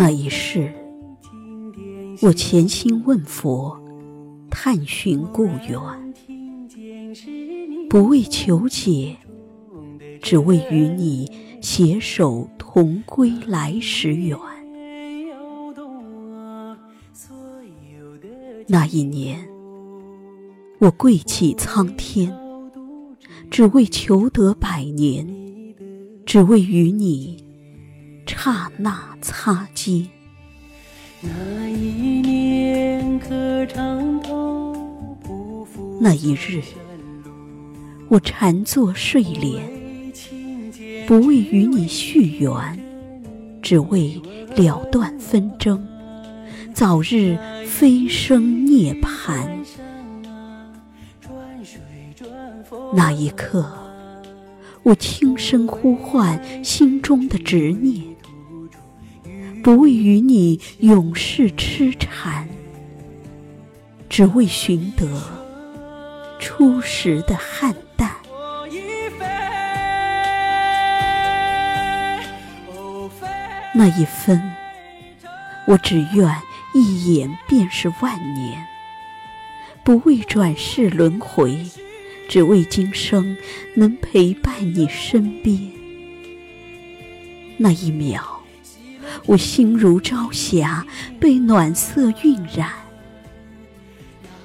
那一世，我潜心问佛，探寻故园，不为求解，只为与你携手同归来时远。那一年，我跪祈苍天，只为求得百年，只为与你刹那擦肩。那一日，我禅坐睡莲，不为与你续缘，只为了断纷争。早日飞升涅槃。那一刻，我轻声呼唤心中的执念，不为与你永世痴缠，只为寻得初时的汉淡。那一分，我只愿。一眼便是万年，不为转世轮回，只为今生能陪伴你身边。那一秒，我心如朝霞，被暖色晕染。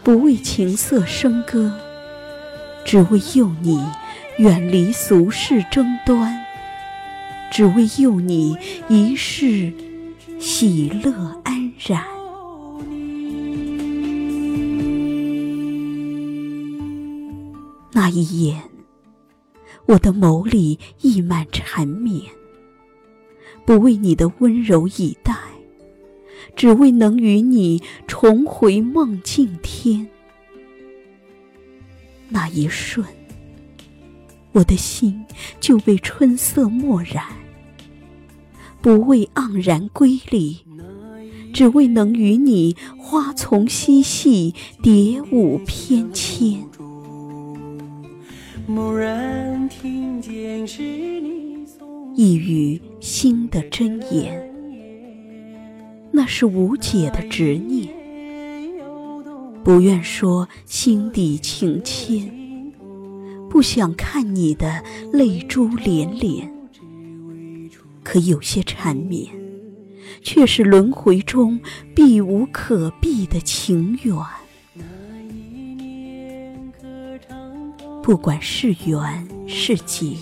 不为情色笙歌，只为诱你远离俗世争端，只为诱你一世喜乐安然。那一眼，我的眸里溢满缠绵，不为你的温柔以待，只为能与你重回梦境天。那一瞬，我的心就被春色墨染，不为盎然瑰丽，只为能与你花丛嬉戏，蝶舞翩跹。蓦然听见是一语心的真言，那是无解的执念。不愿说心底情牵，不想看你的泪珠连连。可有些缠绵，却是轮回中避无可避的情缘。不管是缘是劫，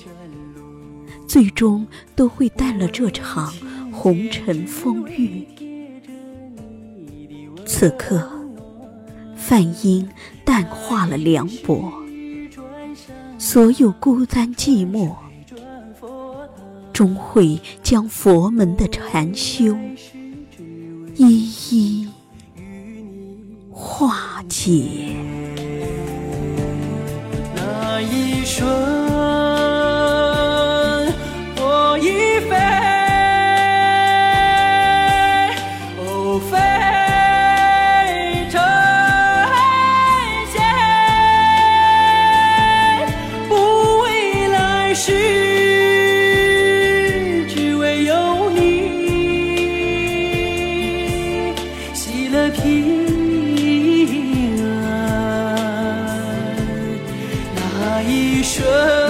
最终都会淡了这场红尘风雨。此刻，梵音淡化了凉薄，所有孤单寂寞，终会将佛门的禅修一一化解。的平安那一瞬